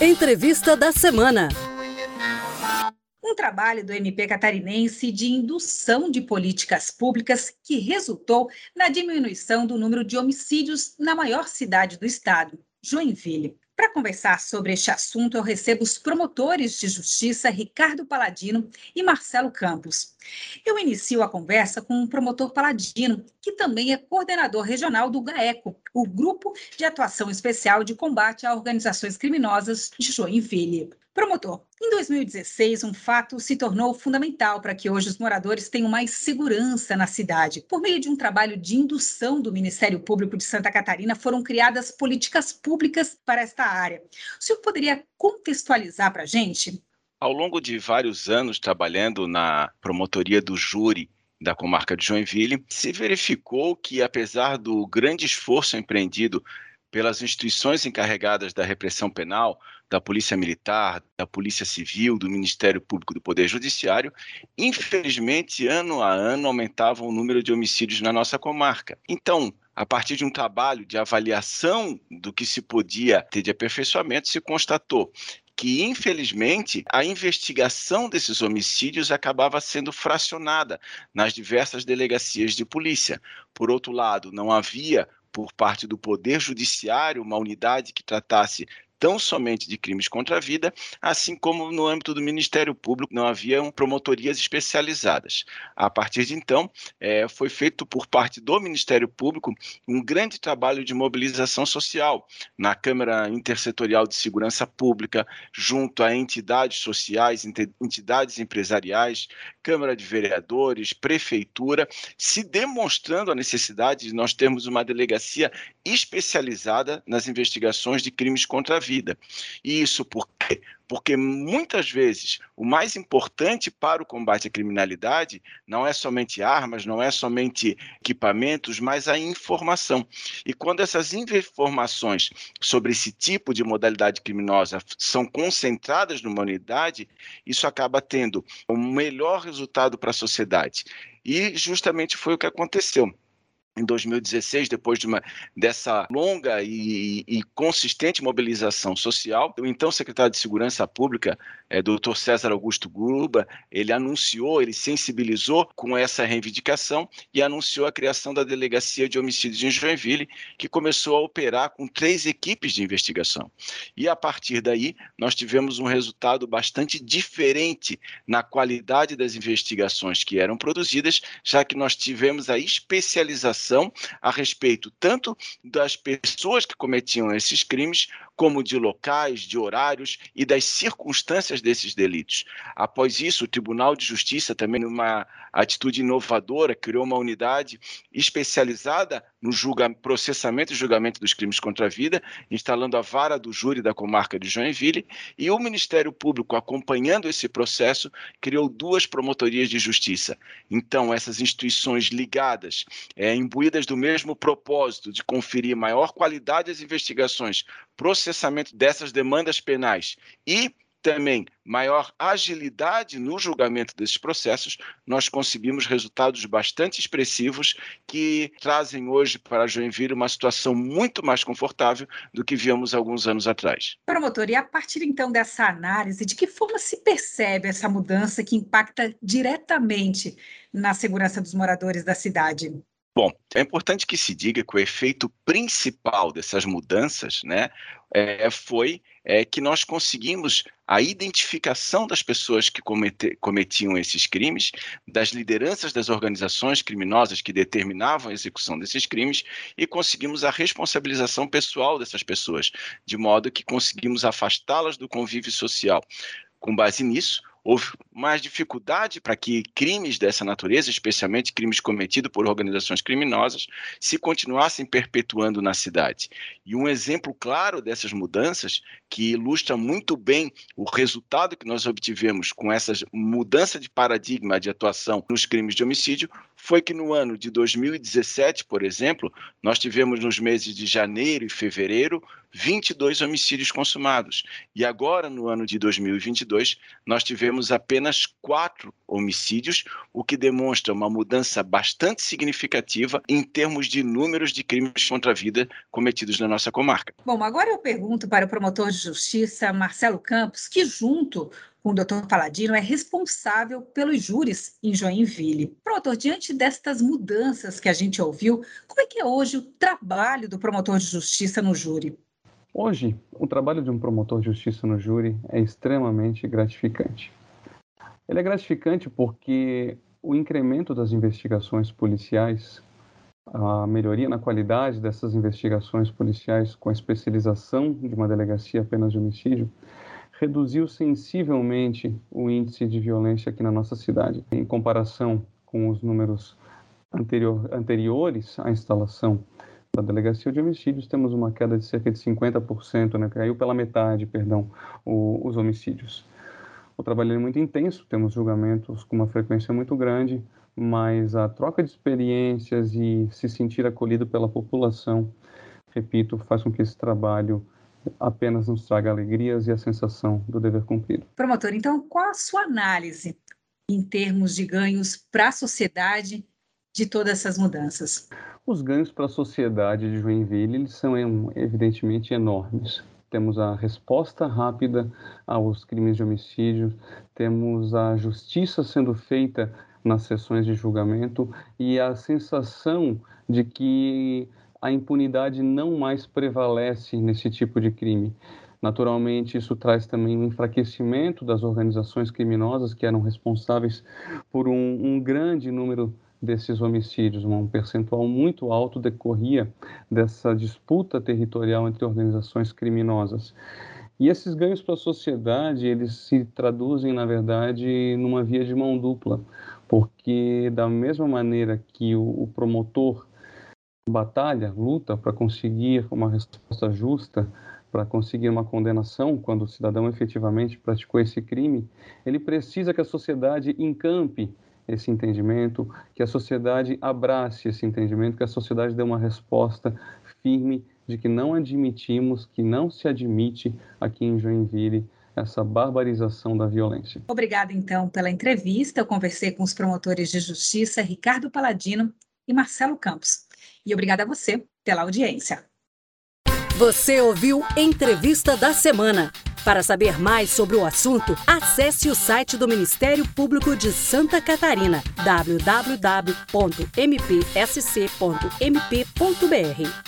Entrevista da semana. Um trabalho do MP catarinense de indução de políticas públicas que resultou na diminuição do número de homicídios na maior cidade do estado, Joinville. Para conversar sobre este assunto, eu recebo os promotores de justiça Ricardo Paladino e Marcelo Campos. Eu inicio a conversa com o promotor Paladino, que também é coordenador regional do GAECO, o Grupo de Atuação Especial de Combate a Organizações Criminosas de Joinville. Promotor, em 2016, um fato se tornou fundamental para que hoje os moradores tenham mais segurança na cidade. Por meio de um trabalho de indução do Ministério Público de Santa Catarina, foram criadas políticas públicas para esta área. O senhor poderia contextualizar para a gente? Ao longo de vários anos trabalhando na promotoria do júri da comarca de Joinville, se verificou que, apesar do grande esforço empreendido pelas instituições encarregadas da repressão penal, da Polícia Militar, da Polícia Civil, do Ministério Público do Poder Judiciário, infelizmente, ano a ano, aumentava o número de homicídios na nossa comarca. Então, a partir de um trabalho de avaliação do que se podia ter de aperfeiçoamento, se constatou que, infelizmente, a investigação desses homicídios acabava sendo fracionada nas diversas delegacias de polícia. Por outro lado, não havia por parte do Poder Judiciário uma unidade que tratasse tão somente de crimes contra a vida, assim como no âmbito do Ministério Público não haviam promotorias especializadas. A partir de então, é, foi feito por parte do Ministério Público um grande trabalho de mobilização social na Câmara Intersetorial de Segurança Pública, junto a entidades sociais, entidades empresariais, Câmara de Vereadores, Prefeitura, se demonstrando a necessidade de nós termos uma delegacia especializada nas investigações de crimes contra a vida. E isso por quê? Porque muitas vezes o mais importante para o combate à criminalidade não é somente armas, não é somente equipamentos, mas a informação. E quando essas informações sobre esse tipo de modalidade criminosa são concentradas numa unidade, isso acaba tendo um melhor resultado para a sociedade. E justamente foi o que aconteceu em 2016, depois de uma, dessa longa e, e, consistente mobilização social, o então secretário de Segurança Pública, é, doutor César Augusto Gruba, ele anunciou, ele sensibilizou com essa reivindicação e anunciou a criação da Delegacia de Homicídios em Joinville, que começou a operar com três equipes de investigação. E a partir daí, nós tivemos um resultado bastante diferente na qualidade das investigações que eram produzidas, já que nós tivemos a especialização informação a respeito tanto das pessoas que cometiam esses crimes, como de locais, de horários e das circunstâncias desses delitos. Após isso, o Tribunal de Justiça, também numa atitude inovadora, criou uma unidade especializada no processamento e julgamento dos crimes contra a vida, instalando a vara do júri da comarca de Joinville, e o Ministério Público, acompanhando esse processo, criou duas promotorias de justiça. Então, essas instituições ligadas, é, imbuídas do mesmo propósito de conferir maior qualidade às investigações, processamento dessas demandas penais e também maior agilidade no julgamento desses processos, nós conseguimos resultados bastante expressivos que trazem hoje para Joinville uma situação muito mais confortável do que víamos alguns anos atrás. Promotor, e a partir então dessa análise, de que forma se percebe essa mudança que impacta diretamente na segurança dos moradores da cidade? Bom, é importante que se diga que o efeito principal dessas mudanças né, é, foi é, que nós conseguimos a identificação das pessoas que comete, cometiam esses crimes, das lideranças das organizações criminosas que determinavam a execução desses crimes e conseguimos a responsabilização pessoal dessas pessoas, de modo que conseguimos afastá-las do convívio social. Com base nisso, houve mais dificuldade para que crimes dessa natureza, especialmente crimes cometidos por organizações criminosas, se continuassem perpetuando na cidade. E um exemplo claro dessas mudanças, que ilustra muito bem o resultado que nós obtivemos com essa mudança de paradigma de atuação nos crimes de homicídio, foi que no ano de 2017, por exemplo, nós tivemos nos meses de janeiro e fevereiro 22 homicídios consumados. E agora, no ano de 2022, nós tivemos apenas quatro homicídios, o que demonstra uma mudança bastante significativa em termos de números de crimes contra a vida cometidos na nossa comarca. Bom, agora eu pergunto para o promotor de justiça, Marcelo Campos, que junto com o doutor Paladino é responsável pelos júris em Joinville. Promotor, diante destas mudanças que a gente ouviu, como é que é hoje o trabalho do promotor de justiça no júri? Hoje, o trabalho de um promotor de justiça no júri é extremamente gratificante. Ele é gratificante porque o incremento das investigações policiais, a melhoria na qualidade dessas investigações policiais com a especialização de uma delegacia apenas de homicídio, reduziu sensivelmente o índice de violência aqui na nossa cidade. Em comparação com os números anterior, anteriores à instalação da Delegacia de Homicídios, temos uma queda de cerca de 50%, né? caiu pela metade, perdão, o, os homicídios. O trabalho é muito intenso, temos julgamentos com uma frequência muito grande, mas a troca de experiências e se sentir acolhido pela população, repito, faz com que esse trabalho apenas nos traga alegrias e a sensação do dever cumprido. Promotor, então qual a sua análise em termos de ganhos para a sociedade de todas essas mudanças? Os ganhos para a sociedade de Joinville eles são evidentemente enormes. Temos a resposta rápida aos crimes de homicídio, temos a justiça sendo feita nas sessões de julgamento e a sensação de que a impunidade não mais prevalece nesse tipo de crime. Naturalmente, isso traz também um enfraquecimento das organizações criminosas que eram responsáveis por um, um grande número desses homicídios, um percentual muito alto decorria dessa disputa territorial entre organizações criminosas. E esses ganhos para a sociedade, eles se traduzem, na verdade, numa via de mão dupla, porque da mesma maneira que o, promotor batalha, luta para conseguir uma resposta justa, para conseguir uma condenação quando o cidadão efetivamente praticou esse crime, ele precisa que a sociedade encampe esse entendimento, que a sociedade abrace esse entendimento, que a sociedade dê uma resposta firme de que não admitimos, que não se admite aqui em Joinville essa barbarização da violência. Obrigada, então, pela entrevista. Eu conversei com os promotores de justiça Ricardo Paladino e Marcelo Campos. E obrigada a você pela audiência. Você ouviu Entrevista da Semana. Para saber mais sobre o assunto, acesse o site do Ministério Público de Santa Catarina, www.mpsc.mp.br.